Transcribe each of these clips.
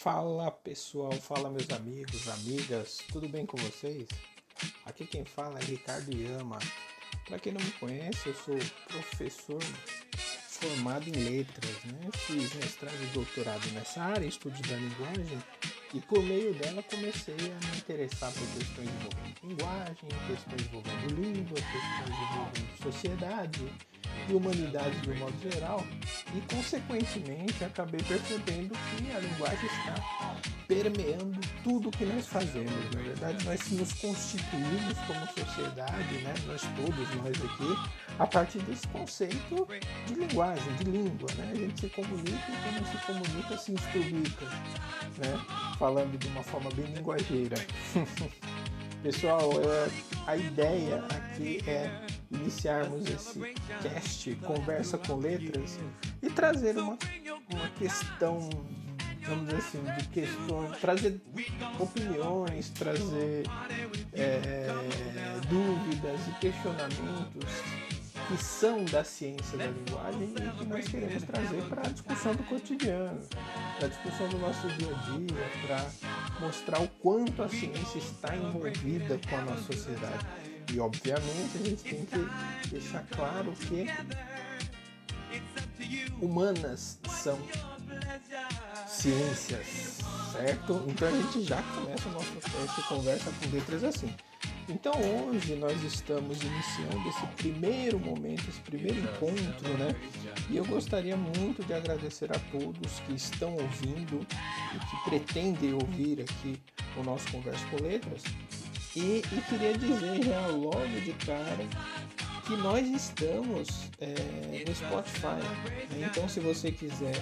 Fala pessoal, fala meus amigos, amigas, tudo bem com vocês? Aqui quem fala é Ricardo Yama. Para quem não me conhece, eu sou professor formado em letras, né? Fiz mestrado e doutorado nessa área, estudos da linguagem, e por meio dela comecei a me interessar por questões envolvendo linguagem, questões envolvendo língua, questões envolvendo sociedade e humanidade de um modo geral, e consequentemente acabei percebendo que a linguagem está permeando tudo que nós fazemos. Na verdade, nós nos constituímos como sociedade, né? nós todos, nós aqui, a partir desse conceito de linguagem, de língua. Né? A gente se comunica e quando se comunica se instruica, né? Falando de uma forma bem linguageira. Pessoal, a ideia aqui é iniciarmos esse cast Conversa com Letras e trazer uma, uma questão, vamos dizer assim, de questões, trazer opiniões, trazer é, dúvidas e questionamentos que são da ciência da linguagem e que nós queremos trazer para a discussão do cotidiano, para a discussão do nosso dia a dia, para mostrar o quanto a ciência está envolvida com a nossa sociedade. E obviamente a gente tem que deixar claro que humanas são ciências, certo? Então a gente já começa a nossa conversa com letras assim. Então hoje nós estamos iniciando esse primeiro momento, esse primeiro encontro, né? E eu gostaria muito de agradecer a todos que estão ouvindo e que pretendem ouvir aqui o nosso Conversa com Letras. E, e queria dizer já logo de cara que nós estamos é, no Spotify. Né? Então se você quiser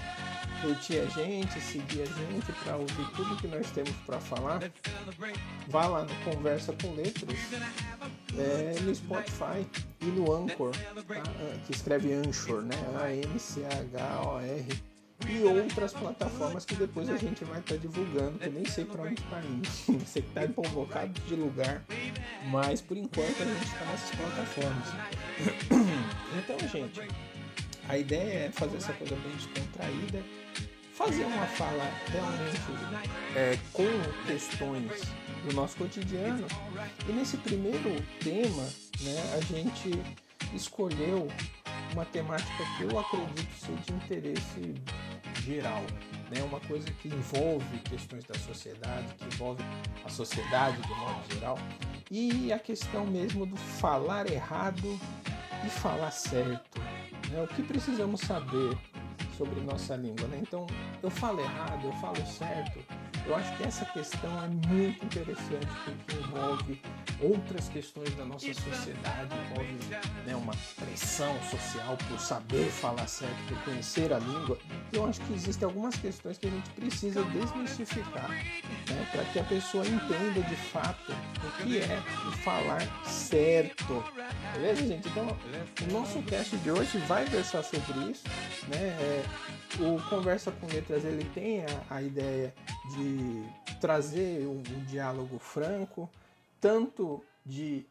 curtir a gente, seguir a gente para ouvir tudo que nós temos para falar, vá lá no Conversa com Letras é, no Spotify e no Anchor, tá? que escreve Anchor, né? A-N-C-H-O-R e outras plataformas que depois a gente vai estar tá divulgando, que eu nem sei para onde está indo. Você está convocado de lugar, mas por enquanto a gente está nessas plataformas. Então, gente, a ideia é fazer essa coisa bem descontraída, fazer uma fala realmente é, com questões do nosso cotidiano. E nesse primeiro tema, né, a gente escolheu uma temática que eu acredito ser de interesse geral, né? uma coisa que envolve questões da sociedade, que envolve a sociedade de modo geral, e a questão mesmo do falar errado e falar certo. Né? O que precisamos saber sobre nossa língua. Né? Então, eu falo errado, eu falo certo. Eu acho que essa questão é muito interessante porque envolve outras questões da nossa sociedade, envolve né, uma pressão social por saber falar certo, por conhecer a língua. Eu acho que existem algumas questões que a gente precisa desmistificar né, para que a pessoa entenda de fato o que é o falar certo. Beleza, gente? Então, o nosso teste de hoje vai versar sobre isso. Né? É, o Conversa com Letras ele tem a, a ideia de trazer um, um, diálogo franco, tanto de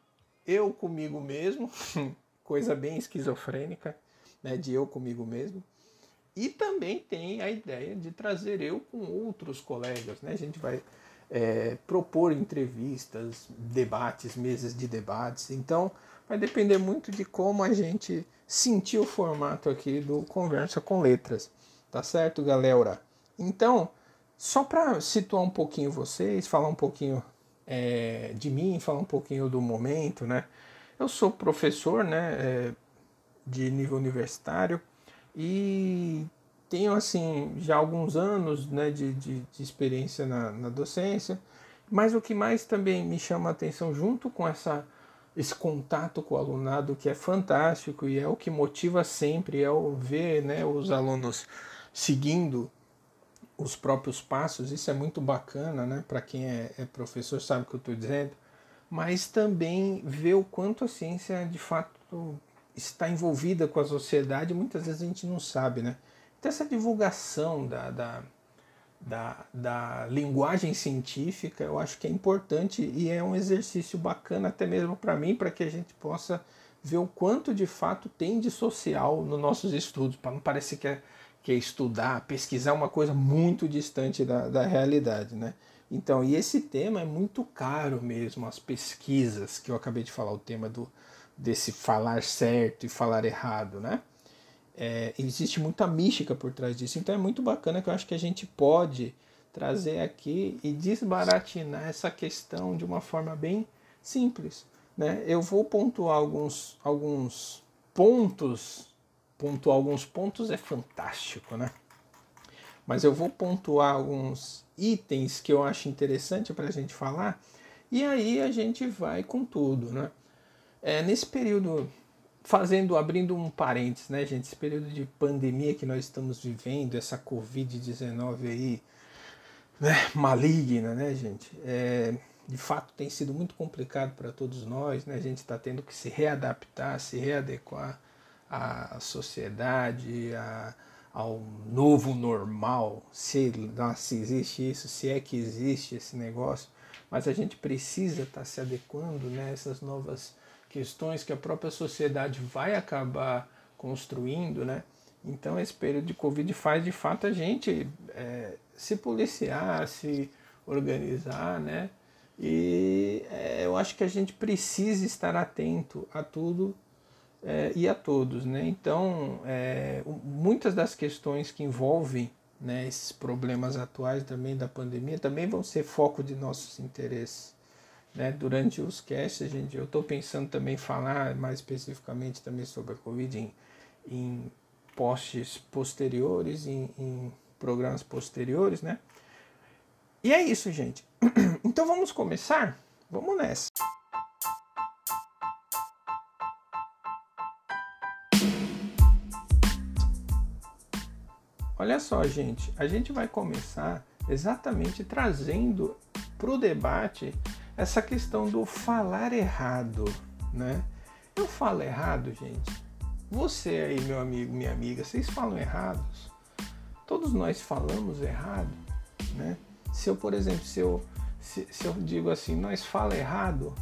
eu comigo mesmo, coisa bem esquizofrênica, né, de eu comigo mesmo, e também tem a ideia de trazer eu com outros colegas. Né? A gente vai é, propor entrevistas, debates, mesas de debates. Então, vai depender muito de como a gente sentir o formato aqui do Conversa com Letras. Tá certo, galera? Então, só para situar um pouquinho vocês, falar um pouquinho é, de mim, falar um pouquinho do momento, né? Eu sou professor, né, é, de nível universitário e tenho, assim, já alguns anos, né, de, de, de experiência na, na docência, mas o que mais também me chama a atenção junto com essa esse contato com o alunado que é fantástico e é o que motiva sempre, é o ver né, os alunos seguindo os próprios passos, isso é muito bacana, né? Para quem é, é, professor sabe o que eu estou dizendo, mas também ver o quanto a ciência de fato está envolvida com a sociedade, muitas vezes a gente não sabe, né? Então essa divulgação da, da, da, da linguagem científica eu acho que é importante e é um exercício bacana até mesmo para mim, para que a gente possa ver o quanto de fato tem de social nos nossos estudos, para não parecer que é que é estudar, pesquisar uma coisa muito distante da, da realidade, né? Então, e esse tema é muito caro mesmo, as pesquisas que eu acabei de falar, o tema do, desse falar certo e falar errado, né? É, existe muita mística por trás disso, então é muito bacana que eu acho que a gente pode trazer aqui e desbaratinar essa questão de uma forma bem simples. Né? Eu vou pontuar alguns, alguns pontos, pontuar alguns pontos é fantástico, né? Mas eu vou pontuar alguns itens que eu acho interessante para a gente falar e aí a gente vai com tudo, né? É, nesse período, fazendo, abrindo um parênteses, né, gente? Esse período de pandemia que nós estamos vivendo, essa Covid-19 aí, né, maligna, né, gente? É, de fato tem sido muito complicado para todos nós, né? A gente está tendo que se readaptar, se readequar à sociedade, ao novo normal, se, se existe isso, se é que existe esse negócio, mas a gente precisa estar tá se adequando nessas né, novas questões que a própria sociedade vai acabar construindo, né? Então esse período de Covid faz de fato a gente é, se policiar, se organizar, né? E é, eu acho que a gente precisa estar atento a tudo é, e a todos. Né? Então, é, muitas das questões que envolvem né, esses problemas atuais também da pandemia também vão ser foco de nossos interesses. Né? Durante os casts, gente, eu estou pensando também falar mais especificamente também sobre a Covid em, em posts posteriores, em, em programas posteriores, né? E é isso, gente. Então vamos começar? Vamos nessa. Olha só, gente, a gente vai começar exatamente trazendo para o debate essa questão do falar errado, né? Eu falo errado, gente. Você aí, meu amigo, minha amiga, vocês falam errados? Todos nós falamos errado, né? Se eu, por exemplo, se eu, se, se eu digo assim, nós fala errado,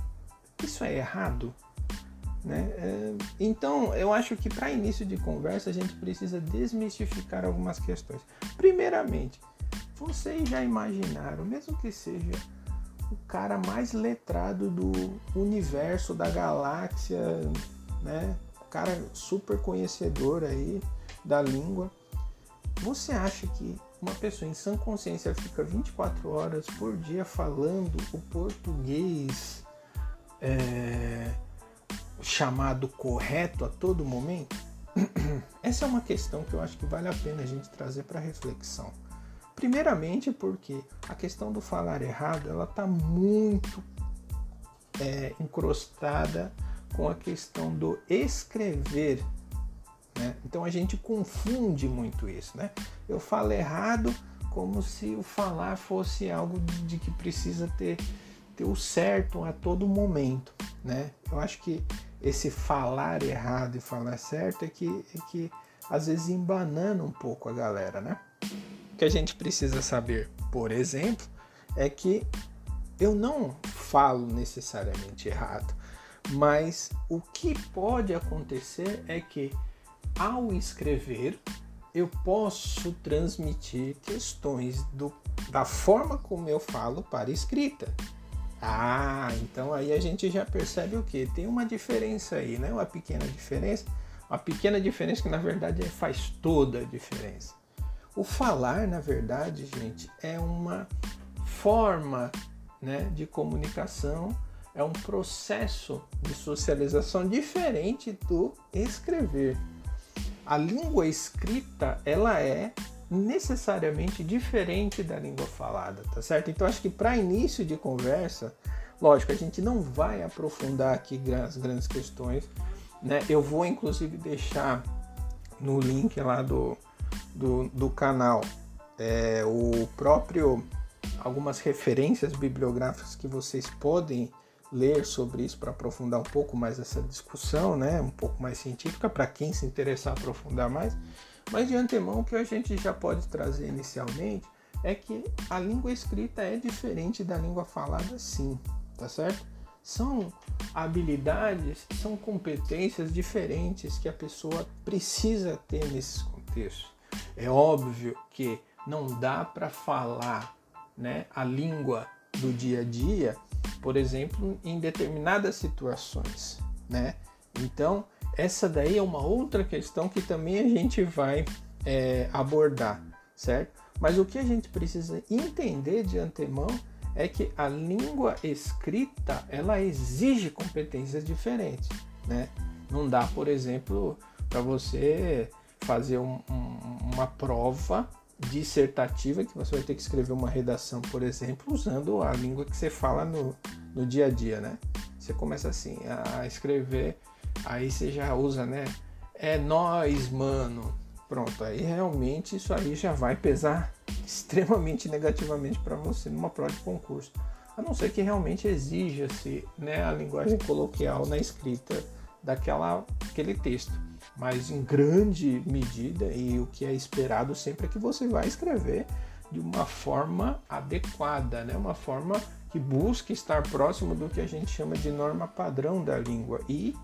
isso é errado? Né? É, então, eu acho que para início de conversa a gente precisa desmistificar algumas questões. Primeiramente, vocês já imaginaram, mesmo que seja o cara mais letrado do universo, da galáxia, né? O cara super conhecedor aí da língua. Você acha que uma pessoa em sã consciência fica 24 horas por dia falando o português é, chamado correto a todo momento? Essa é uma questão que eu acho que vale a pena a gente trazer para reflexão. Primeiramente porque a questão do falar errado ela está muito é, encrostada com a questão do escrever. Né? Então a gente confunde muito isso. Né? Eu falo errado como se o falar fosse algo de, que precisa ter, ter o certo a todo momento. Né? Eu acho que esse falar errado e falar certo é que, é que às vezes embanana um pouco a galera, né? O que a gente precisa saber, por exemplo, é que eu não falo necessariamente errado, mas o que pode acontecer é que ao escrever eu posso transmitir questões do, da forma como eu falo para escrita. Ah, então aí a gente já percebe o que? Tem uma diferença aí, né? Uma pequena diferença. Uma pequena diferença que na verdade faz toda a diferença. O falar, na verdade, gente, é uma forma né, de comunicação, é um processo de socialização diferente do escrever. A língua escrita, ela é necessariamente diferente da língua falada, tá certo? Então acho que para início de conversa, lógico, a gente não vai aprofundar aqui as grandes questões, né? Eu vou inclusive deixar no link lá do, do, do canal é, o próprio algumas referências bibliográficas que vocês podem ler sobre isso para aprofundar um pouco mais essa discussão, né? Um pouco mais científica para quem se interessar aprofundar mais. Mas de antemão, o que a gente já pode trazer inicialmente é que a língua escrita é diferente da língua falada, sim, tá certo? São habilidades, são competências diferentes que a pessoa precisa ter nesses contextos. É óbvio que não dá para falar né, a língua do dia a dia, por exemplo, em determinadas situações, né? Então, essa daí é uma outra questão que também a gente vai é, abordar, certo? Mas o que a gente precisa entender de antemão é que a língua escrita ela exige competências diferentes, né? Não dá, por exemplo, para você fazer um, um, uma prova dissertativa que você vai ter que escrever uma redação, por exemplo, usando a língua que você fala no, no dia a dia, né? Você começa assim a escrever, aí você já usa, né? É nós, mano. Pronto, aí realmente isso aí já vai pesar extremamente negativamente para você numa prova de concurso. A não ser que realmente exija-se né, a linguagem coloquial na escrita daquela aquele texto. Mas em grande medida, e o que é esperado sempre é que você vai escrever de uma forma adequada, né? uma forma que busque estar próximo do que a gente chama de norma padrão da língua e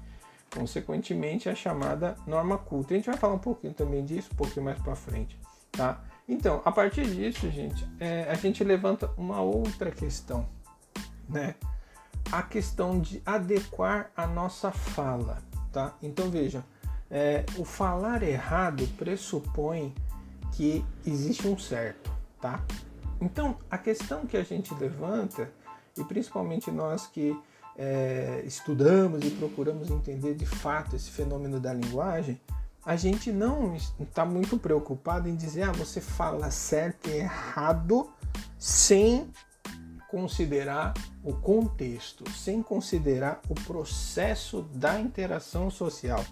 consequentemente a chamada norma culta. A gente vai falar um pouquinho também disso, um pouquinho mais para frente, tá? Então, a partir disso, gente, é, a gente levanta uma outra questão, né? A questão de adequar a nossa fala, tá? Então vejam, é, o falar errado pressupõe que existe um certo, tá? Então, a questão que a gente levanta, e principalmente nós que é, estudamos e procuramos entender de fato esse fenômeno da linguagem, a gente não está muito preocupado em dizer, ah, você fala certo e errado sem considerar o contexto, sem considerar o processo da interação social,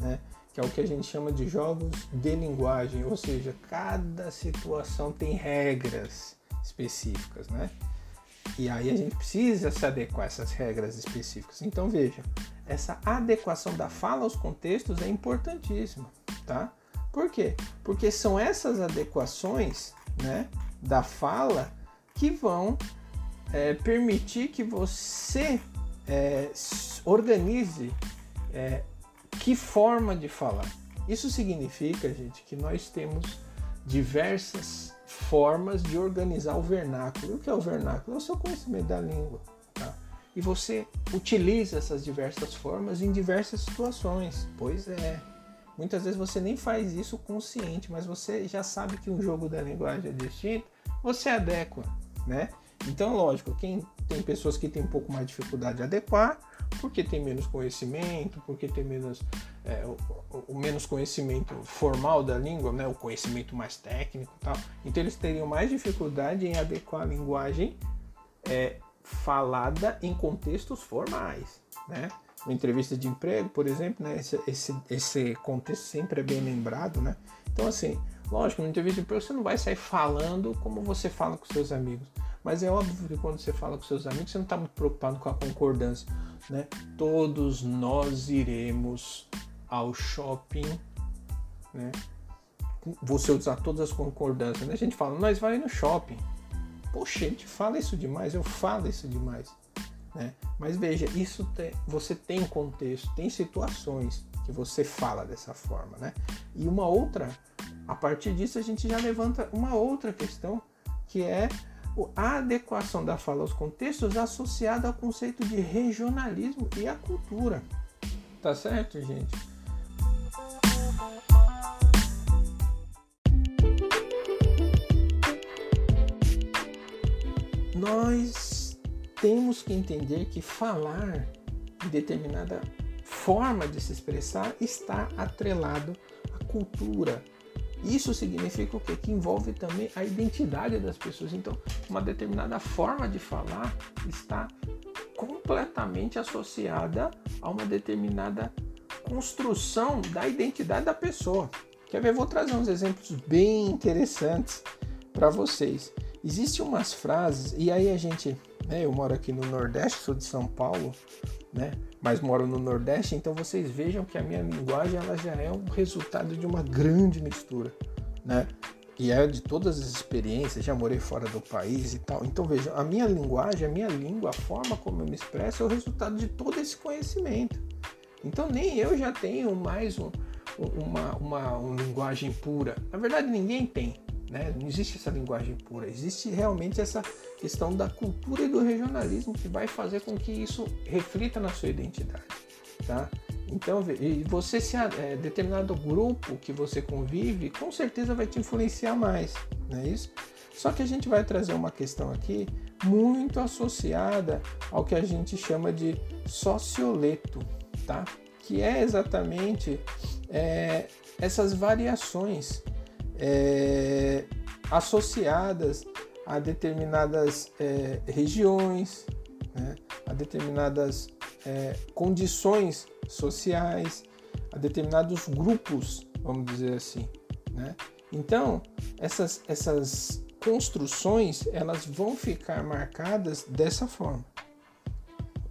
né? que é o que a gente chama de jogos de linguagem, ou seja, cada situação tem regras específicas, né? E aí a gente precisa se adequar a essas regras específicas. Então veja, essa adequação da fala aos contextos é importantíssima, tá? Por quê? Porque são essas adequações, né, da fala que vão é, permitir que você é, organize é, que forma de falar. Isso significa, gente, que nós temos diversas formas de organizar o vernáculo. O que é o vernáculo? É o seu conhecimento da língua. Tá? E você utiliza essas diversas formas em diversas situações. Pois é. Muitas vezes você nem faz isso consciente, mas você já sabe que um jogo da linguagem é distinto, você adequa, né? Então, lógico, quem tem pessoas que têm um pouco mais de dificuldade de adequar, porque tem menos conhecimento, porque tem menos é, o, o, menos conhecimento formal da língua, né, o conhecimento mais técnico, tal. Então eles teriam mais dificuldade em adequar a linguagem é, falada em contextos formais, né? Uma entrevista de emprego, por exemplo, né, esse, esse, esse contexto sempre é bem lembrado, né? Então assim, lógico, numa entrevista de emprego você não vai sair falando como você fala com seus amigos. Mas é óbvio que quando você fala com seus amigos, você não está muito preocupado com a concordância. Né? Todos nós iremos ao shopping. Né? Você usar todas as concordâncias. Né? A gente fala, nós vai no shopping. Poxa, a gente fala isso demais, eu falo isso demais. Né? Mas veja, isso você tem contexto, tem situações que você fala dessa forma. Né? E uma outra, a partir disso a gente já levanta uma outra questão que é a adequação da fala aos contextos associada ao conceito de regionalismo e à cultura. Tá certo, gente? Nós temos que entender que falar em determinada forma de se expressar está atrelado à cultura, isso significa o quê? Que envolve também a identidade das pessoas. Então, uma determinada forma de falar está completamente associada a uma determinada construção da identidade da pessoa. Quer ver? Vou trazer uns exemplos bem interessantes para vocês. Existem umas frases, e aí a gente, né, eu moro aqui no Nordeste, sou de São Paulo, né? Mas moro no Nordeste, então vocês vejam que a minha linguagem ela já é um resultado de uma grande mistura, né? E é de todas as experiências, já morei fora do país e tal. Então vejam, a minha linguagem, a minha língua, a forma como eu me expresso é o resultado de todo esse conhecimento. Então nem eu já tenho mais um, uma, uma, uma linguagem pura. Na verdade, ninguém tem. Né? Não existe essa linguagem pura, existe realmente essa questão da cultura e do regionalismo que vai fazer com que isso reflita na sua identidade. Tá? Então, e você se é, determinado grupo que você convive, com certeza vai te influenciar mais, não é isso? Só que a gente vai trazer uma questão aqui muito associada ao que a gente chama de socioleto, tá? Que é exatamente é, essas variações é, associadas a determinadas é, regiões, né? a determinadas é, condições sociais, a determinados grupos, vamos dizer assim. Né? Então, essas, essas construções elas vão ficar marcadas dessa forma.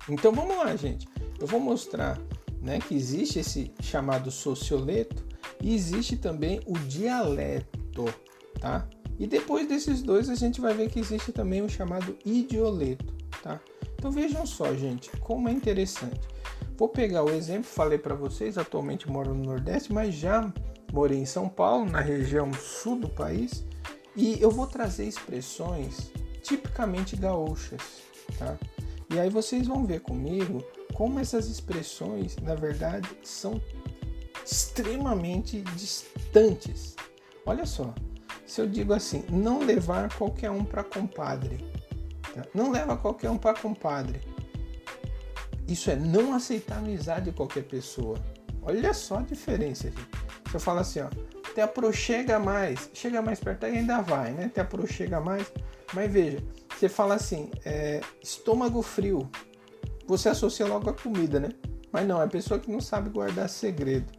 Então vamos lá, gente. Eu vou mostrar né, que existe esse chamado socioleto e existe também o dialeto, tá? E depois desses dois a gente vai ver que existe também o chamado idioleto, tá? Então vejam só, gente, como é interessante. Vou pegar o exemplo, falei para vocês, atualmente moro no Nordeste, mas já morei em São Paulo, na região sul do país, e eu vou trazer expressões tipicamente gaúchas, tá? E aí vocês vão ver comigo como essas expressões, na verdade, são extremamente distantes. Olha só, se eu digo assim, não levar qualquer um para compadre, tá? não leva qualquer um para compadre. Isso é não aceitar amizade de qualquer pessoa. Olha só a diferença, gente. Se eu falo assim, ó, te aproxega mais, chega mais perto aí ainda vai, né? Te aproxega mais, mas veja, você fala assim, é, estômago frio, você associa logo a comida, né? Mas não, é pessoa que não sabe guardar segredo.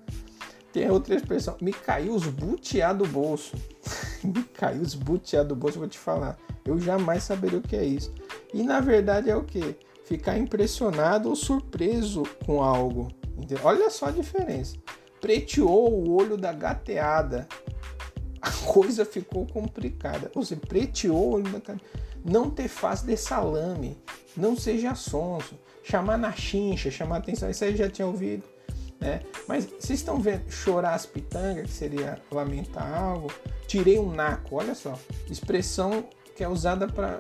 Tem outra expressão, me caiu os butiá do bolso. me caiu os butiá do bolso, vou te falar. Eu jamais saberia o que é isso. E na verdade é o que? Ficar impressionado ou surpreso com algo. Olha só a diferença. Preteou o olho da gateada. A coisa ficou complicada. Você preteou o olho da gateada. Não ter face de salame. Não seja sonso chamar na chincha, chamar atenção, isso aí já tinha ouvido. Né? Mas vocês estão vendo chorar as pitangas, que seria lamentar algo? Tirei um naco, olha só, expressão que é usada para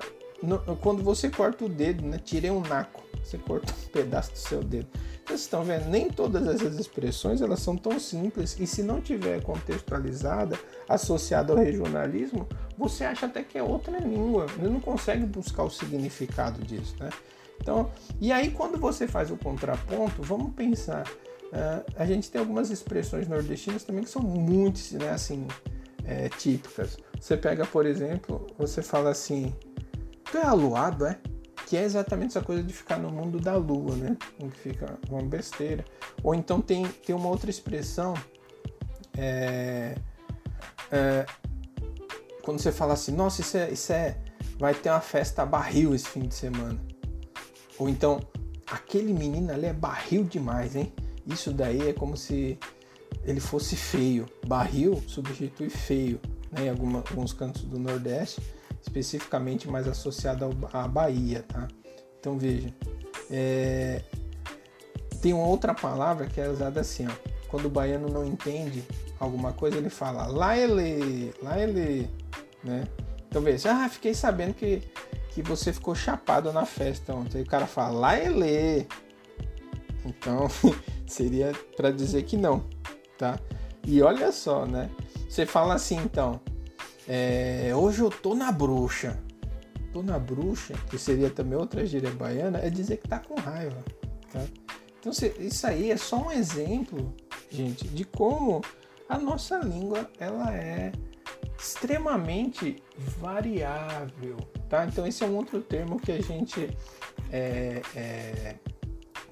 quando você corta o dedo, né? Tirei um naco, você corta um pedaço do seu dedo. Vocês estão vendo? Nem todas essas expressões elas são tão simples e se não tiver contextualizada, associada ao regionalismo, você acha até que é outra língua. Você não consegue buscar o significado disso, né? Então, e aí quando você faz o contraponto, vamos pensar. Uh, a gente tem algumas expressões nordestinas também que são muito né, assim, é, típicas. Você pega, por exemplo, você fala assim, tu é aluado, é? Que é exatamente essa coisa de ficar no mundo da lua, né? Em que fica uma besteira. Ou então tem, tem uma outra expressão, é, é, quando você fala assim, nossa, isso é, isso é, vai ter uma festa barril esse fim de semana. Ou então, aquele menino ali é barril demais, hein? Isso daí é como se ele fosse feio. Barril substitui feio, né? Em alguma, alguns cantos do Nordeste, especificamente mais associado à Bahia, tá? Então veja, é... tem uma outra palavra que é usada assim, ó. Quando o baiano não entende alguma coisa, ele fala lá ele, lá ele, né? Então veja, ah, fiquei sabendo que que você ficou chapado na festa ontem. Aí o cara fala, lá ele. Então, seria para dizer que não, tá? E olha só, né? Você fala assim, então, é, hoje eu tô na bruxa. Tô na bruxa, que seria também outra gíria baiana, é dizer que tá com raiva, tá? Então, isso aí é só um exemplo, gente, de como a nossa língua, ela é extremamente variável, tá? Então esse é um outro termo que a gente é, é,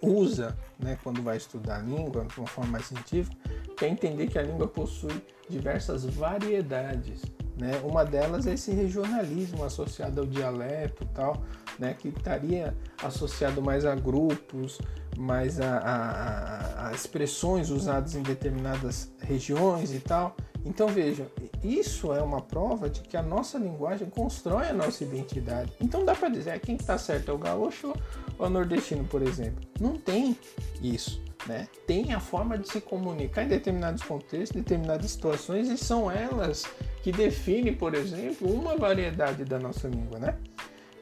usa, né, quando vai estudar a língua de uma forma mais científica, é entender que a língua possui diversas variedades, né? Uma delas é esse regionalismo associado ao dialeto, tal, né, que estaria associado mais a grupos, mais a, a, a expressões usadas em determinadas regiões e tal. Então veja, isso é uma prova de que a nossa linguagem constrói a nossa identidade. Então dá para dizer quem está certo é o gaúcho ou o nordestino, por exemplo. Não tem isso. Né, tem a forma de se comunicar em determinados contextos, determinadas situações, e são elas que definem, por exemplo, uma variedade da nossa língua, né?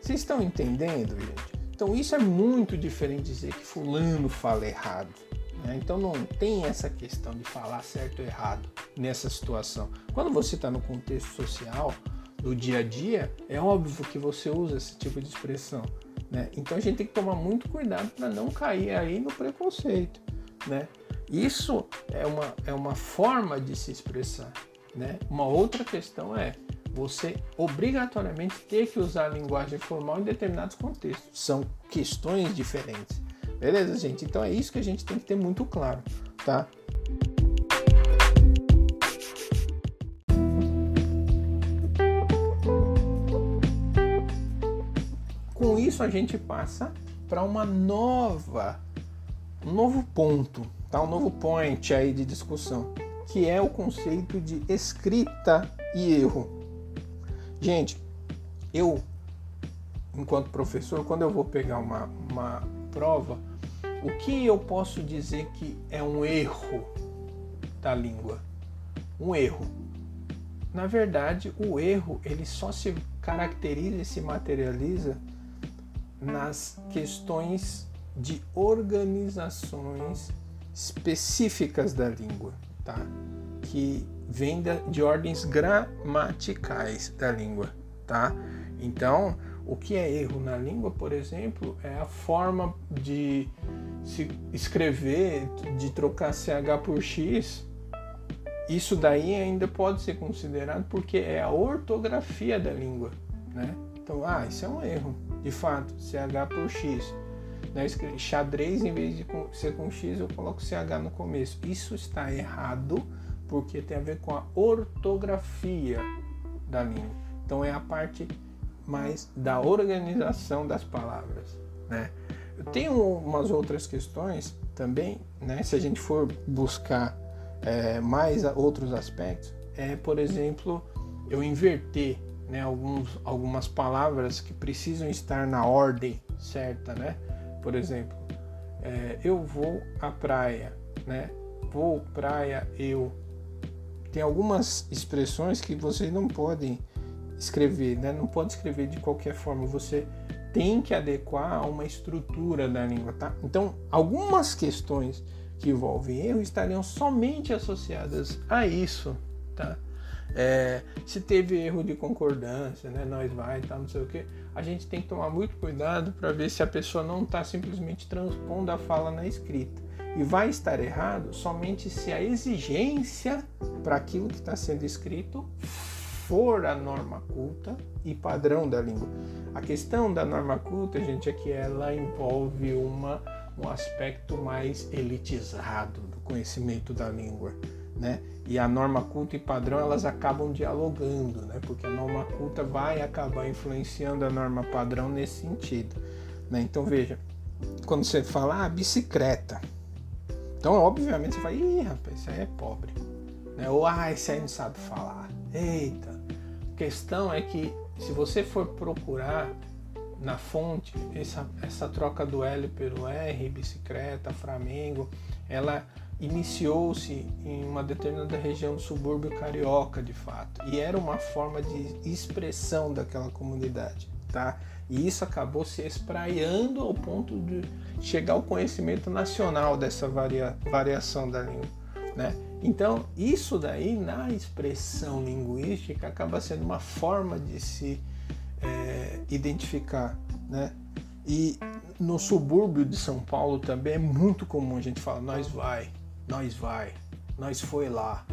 Vocês estão entendendo, gente? Então isso é muito diferente de dizer que fulano fala errado. Né? Então não tem essa questão de falar certo ou errado nessa situação. Quando você está no contexto social, do dia a dia, é óbvio que você usa esse tipo de expressão. Né? Então a gente tem que tomar muito cuidado para não cair aí no preconceito. Né? Isso é uma, é uma forma de se expressar. Né? Uma outra questão é você obrigatoriamente ter que usar a linguagem formal em determinados contextos. São questões diferentes. Beleza, gente? Então é isso que a gente tem que ter muito claro, tá? Isso a gente passa para uma nova, um novo ponto, tá? Um novo point aí de discussão, que é o conceito de escrita e erro. Gente, eu, enquanto professor, quando eu vou pegar uma, uma prova, o que eu posso dizer que é um erro da língua? Um erro. Na verdade, o erro ele só se caracteriza e se materializa nas questões de organizações específicas da língua, tá? Que vem de ordens gramaticais da língua, tá? Então, o que é erro na língua, por exemplo, é a forma de se escrever, de trocar CH por X. Isso daí ainda pode ser considerado porque é a ortografia da língua, né? Então, ah, isso é um erro, de fato, CH por X. Né? Xadrez, em vez de ser com X, eu coloco CH no começo. Isso está errado porque tem a ver com a ortografia da língua. Então, é a parte mas da organização das palavras, né? Eu tenho umas outras questões também, né? Se a gente for buscar é, mais outros aspectos, é, por exemplo, eu inverter né, alguns, algumas palavras que precisam estar na ordem certa, né? Por exemplo, é, eu vou à praia, né? Vou praia, eu. Tem algumas expressões que vocês não podem escrever, né? Não pode escrever de qualquer forma, você tem que adequar a uma estrutura da língua, tá? Então, algumas questões que envolvem erro estariam somente associadas a isso, tá? É, se teve erro de concordância, né? Nós vai, tá, não sei o que, a gente tem que tomar muito cuidado para ver se a pessoa não está simplesmente transpondo a fala na escrita. E vai estar errado somente se a exigência para aquilo que está sendo escrito for a norma culta e padrão da língua. A questão da norma culta, gente, é que ela envolve uma, um aspecto mais elitizado do conhecimento da língua, né? E a norma culta e padrão elas acabam dialogando, né? Porque a norma culta vai acabar influenciando a norma padrão nesse sentido, né? Então veja, quando você fala ah, bicicleta, então obviamente você fala, ih, rapaz, isso aí é pobre, né? Ou ah, esse aí não sabe falar, eita, questão é que se você for procurar na fonte essa, essa troca do L pelo R, bicicleta, Flamengo, ela iniciou-se em uma determinada região do subúrbio carioca, de fato, e era uma forma de expressão daquela comunidade, tá? E isso acabou se espraiando ao ponto de chegar ao conhecimento nacional dessa varia, variação da língua, né? Então, isso daí na expressão linguística acaba sendo uma forma de se é, identificar, né? E no subúrbio de São Paulo também é muito comum a gente falar nós vai, nós vai, nós foi lá,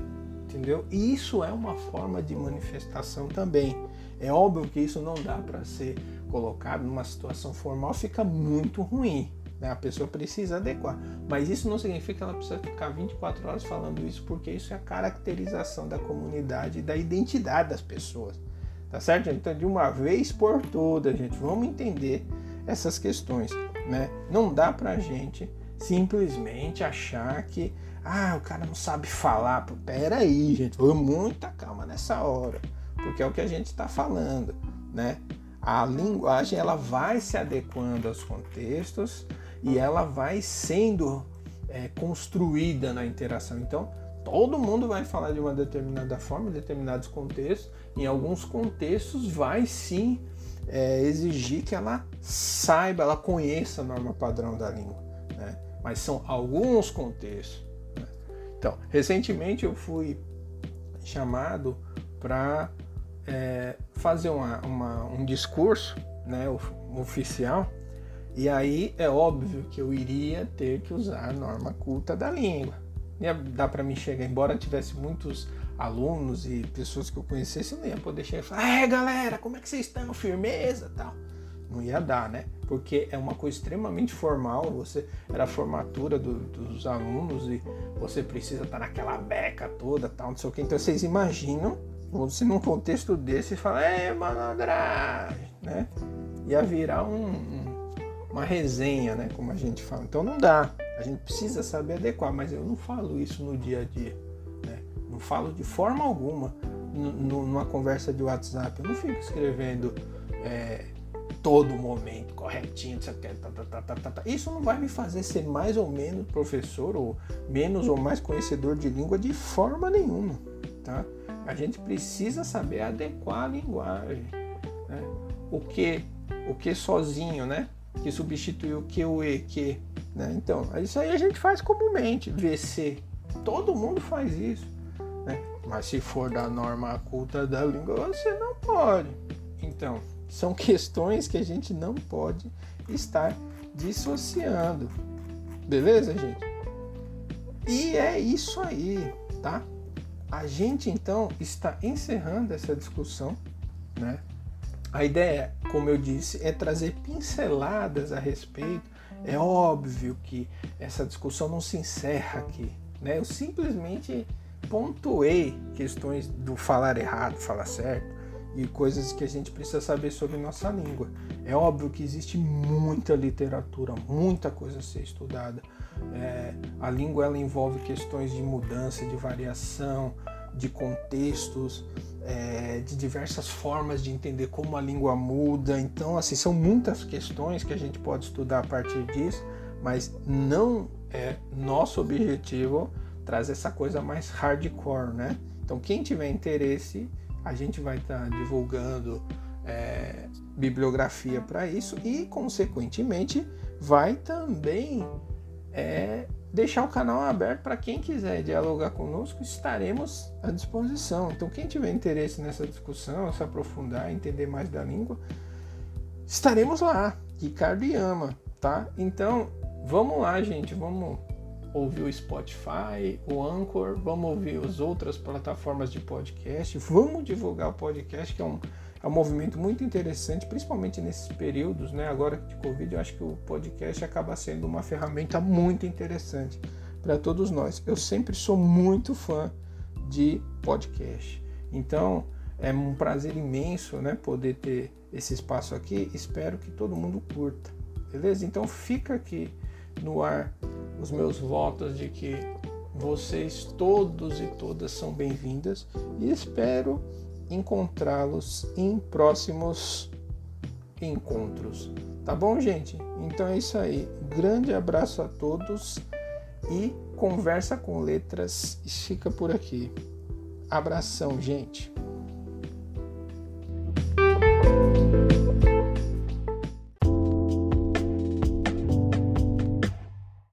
entendeu? E isso é uma forma de manifestação também. É óbvio que isso não dá para ser colocado numa situação formal, fica muito ruim, né? A pessoa precisa adequar. Mas isso não significa que ela precisa ficar 24 horas falando isso, porque isso é a caracterização da comunidade e da identidade das pessoas. Tá certo? Então, de uma vez por todas, gente, vamos entender essas questões. Né? Não dá pra gente simplesmente achar que ah, o cara não sabe falar. Pera aí, gente, muita calma nessa hora, porque é o que a gente está falando, né? A linguagem ela vai se adequando aos contextos, e ela vai sendo é, construída na interação. Então, todo mundo vai falar de uma determinada forma, em determinados contextos. Em alguns contextos, vai sim é, exigir que ela saiba, ela conheça a norma padrão da língua. Né? Mas são alguns contextos. Então, recentemente eu fui chamado para é, fazer uma, uma, um discurso né, oficial, e aí é óbvio que eu iria ter que usar a norma culta da língua. Ia dar para mim chegar, embora tivesse muitos alunos e pessoas que eu conhecesse, eu não ia poder chegar e falar: É galera, como é que vocês estão? Firmeza tal. Não ia dar, né? Porque é uma coisa extremamente formal. Você era a formatura do, dos alunos e você precisa estar naquela beca toda, tal, não sei o que. Então vocês imaginam você num contexto desse fala, é malandragem, né? Ia virar um, uma resenha, né? Como a gente fala. Então não dá. A gente precisa saber adequar, mas eu não falo isso no dia a dia. Né? Não falo de forma alguma numa conversa de WhatsApp. Eu não fico escrevendo é, todo momento corretinho, tá, tá, tá, Isso não vai me fazer ser mais ou menos professor ou menos ou mais conhecedor de língua de forma nenhuma, tá? A gente precisa saber adequar a linguagem. Né? O que, o que sozinho, né? Que substitui o que, o e, que. Né? Então, isso aí a gente faz comumente, VC. Todo mundo faz isso. Né? Mas se for da norma culta da língua, você não pode. Então, são questões que a gente não pode estar dissociando. Beleza, gente? E é isso aí, tá? A gente então está encerrando essa discussão, né? A ideia, como eu disse, é trazer pinceladas a respeito. É óbvio que essa discussão não se encerra aqui, né? Eu simplesmente pontuei questões do falar errado, falar certo e coisas que a gente precisa saber sobre nossa língua. É óbvio que existe muita literatura, muita coisa a ser estudada é, a língua ela envolve questões de mudança, de variação, de contextos, é, de diversas formas de entender como a língua muda. Então, assim, são muitas questões que a gente pode estudar a partir disso, mas não é nosso objetivo trazer essa coisa mais hardcore, né? Então, quem tiver interesse, a gente vai estar tá divulgando é, bibliografia para isso e, consequentemente, vai também é deixar o canal aberto para quem quiser dialogar conosco, estaremos à disposição. Então, quem tiver interesse nessa discussão, se aprofundar, entender mais da língua, estaremos lá. Ricardo Yama, tá? Então, vamos lá, gente, vamos ouvir o Spotify, o Anchor, vamos ouvir as outras plataformas de podcast, vamos divulgar o podcast, que é um é um movimento muito interessante, principalmente nesses períodos, né? Agora de Covid, eu acho que o podcast acaba sendo uma ferramenta muito interessante para todos nós. Eu sempre sou muito fã de podcast. Então, é um prazer imenso, né, poder ter esse espaço aqui. Espero que todo mundo curta. Beleza? Então, fica aqui no ar os meus votos de que vocês todos e todas são bem-vindas e espero encontrá-los em próximos encontros. Tá bom, gente? Então é isso aí. Grande abraço a todos e conversa com letras fica por aqui. Abração, gente.